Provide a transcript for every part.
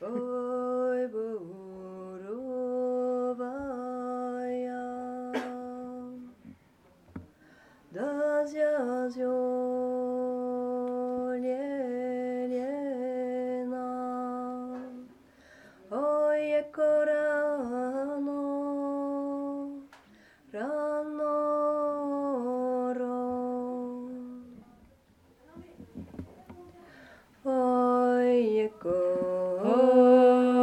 Burovaya Dazyazyo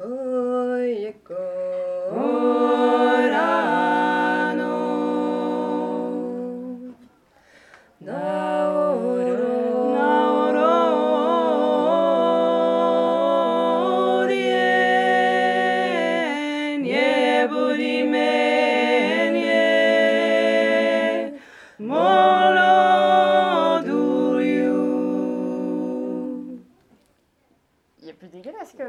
Oye, Il est plus dégueulasse que.